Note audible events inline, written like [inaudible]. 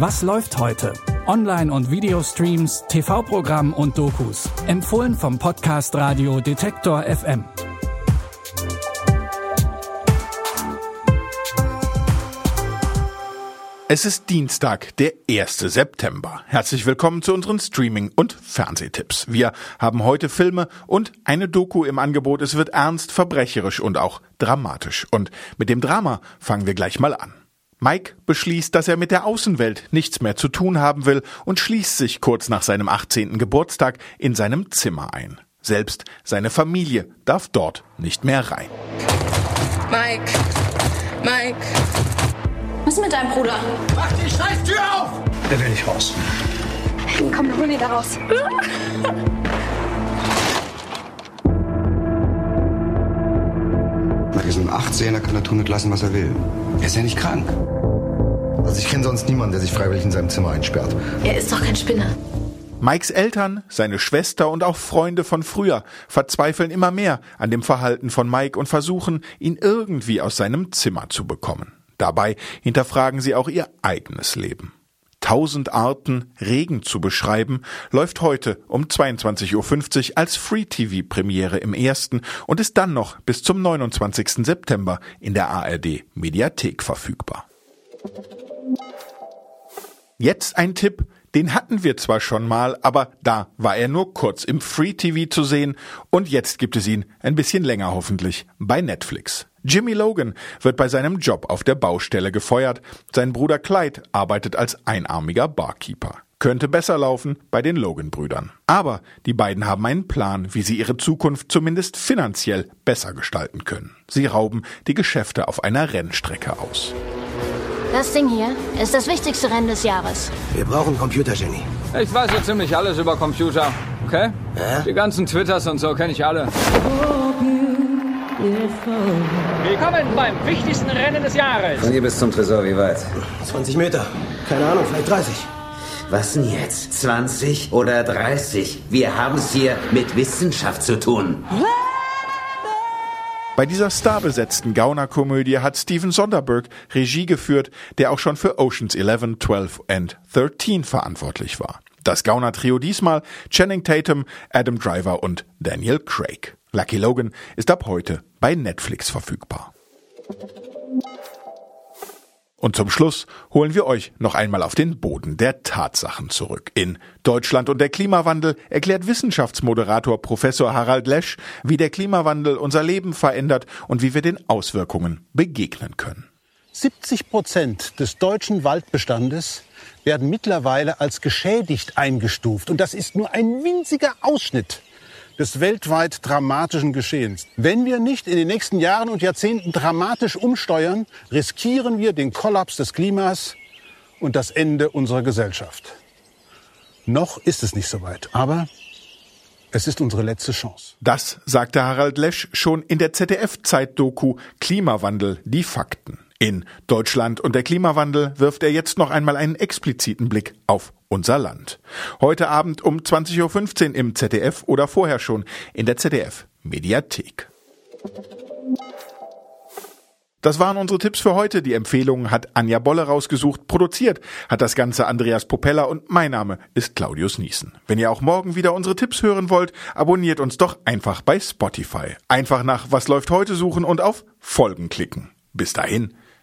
Was läuft heute? Online- und Videostreams, TV-Programm und Dokus. Empfohlen vom Podcast Radio Detektor FM. Es ist Dienstag, der 1. September. Herzlich willkommen zu unseren Streaming- und Fernsehtipps. Wir haben heute Filme und eine Doku im Angebot. Es wird ernst, verbrecherisch und auch dramatisch. Und mit dem Drama fangen wir gleich mal an. Mike beschließt, dass er mit der Außenwelt nichts mehr zu tun haben will und schließt sich kurz nach seinem 18. Geburtstag in seinem Zimmer ein. Selbst seine Familie darf dort nicht mehr rein. Mike, Mike, Was ist mit deinem Bruder? Mach die scheiß Tür auf! Der will nicht raus. Komm, wir holen ihn da raus. [laughs] Diesem 18er kann er tun und lassen, was er will. Er ist ja nicht krank. Also ich kenne sonst niemanden, der sich freiwillig in seinem Zimmer einsperrt. Er ist doch kein Spinner. Mikes Eltern, seine Schwester und auch Freunde von früher verzweifeln immer mehr an dem Verhalten von Mike und versuchen, ihn irgendwie aus seinem Zimmer zu bekommen. Dabei hinterfragen sie auch ihr eigenes Leben. Tausend Arten, Regen zu beschreiben, läuft heute um 22.50 Uhr als Free-TV-Premiere im ersten und ist dann noch bis zum 29. September in der ARD Mediathek verfügbar. Jetzt ein Tipp, den hatten wir zwar schon mal, aber da war er nur kurz im Free TV zu sehen und jetzt gibt es ihn ein bisschen länger hoffentlich bei Netflix. Jimmy Logan wird bei seinem Job auf der Baustelle gefeuert. Sein Bruder Clyde arbeitet als einarmiger Barkeeper. Könnte besser laufen bei den Logan-Brüdern. Aber die beiden haben einen Plan, wie sie ihre Zukunft zumindest finanziell besser gestalten können. Sie rauben die Geschäfte auf einer Rennstrecke aus. Das Ding hier ist das wichtigste Rennen des Jahres. Wir brauchen Computer, Jenny. Ich weiß so ziemlich alles über Computer. Okay? Hä? Die ganzen Twitters und so kenne ich alle. Willkommen beim wichtigsten Rennen des Jahres. Von hier bis zum Tresor, wie weit? 20 Meter. Keine Ahnung, vielleicht 30. Was denn jetzt? 20 oder 30? Wir haben es hier mit Wissenschaft zu tun. Bei dieser starbesetzten Gaunerkomödie hat Steven Sonderberg Regie geführt, der auch schon für Oceans 11, 12 und 13 verantwortlich war. Das Gauner-Trio diesmal Channing Tatum, Adam Driver und Daniel Craig. Lucky Logan ist ab heute bei Netflix verfügbar. Und zum Schluss holen wir euch noch einmal auf den Boden der Tatsachen zurück. In Deutschland und der Klimawandel erklärt Wissenschaftsmoderator Professor Harald Lesch, wie der Klimawandel unser Leben verändert und wie wir den Auswirkungen begegnen können. 70 Prozent des deutschen Waldbestandes werden mittlerweile als geschädigt eingestuft. Und das ist nur ein winziger Ausschnitt des weltweit dramatischen Geschehens. Wenn wir nicht in den nächsten Jahren und Jahrzehnten dramatisch umsteuern, riskieren wir den Kollaps des Klimas und das Ende unserer Gesellschaft. Noch ist es nicht so weit, aber es ist unsere letzte Chance. Das sagte Harald Lesch schon in der ZDF-Zeitdoku Klimawandel, die Fakten. In Deutschland und der Klimawandel wirft er jetzt noch einmal einen expliziten Blick auf unser Land. Heute Abend um 20.15 Uhr im ZDF oder vorher schon in der ZDF Mediathek. Das waren unsere Tipps für heute. Die Empfehlungen hat Anja Bolle rausgesucht. Produziert hat das Ganze Andreas Propeller und mein Name ist Claudius Niesen. Wenn ihr auch morgen wieder unsere Tipps hören wollt, abonniert uns doch einfach bei Spotify. Einfach nach Was läuft heute suchen und auf Folgen klicken. Bis dahin.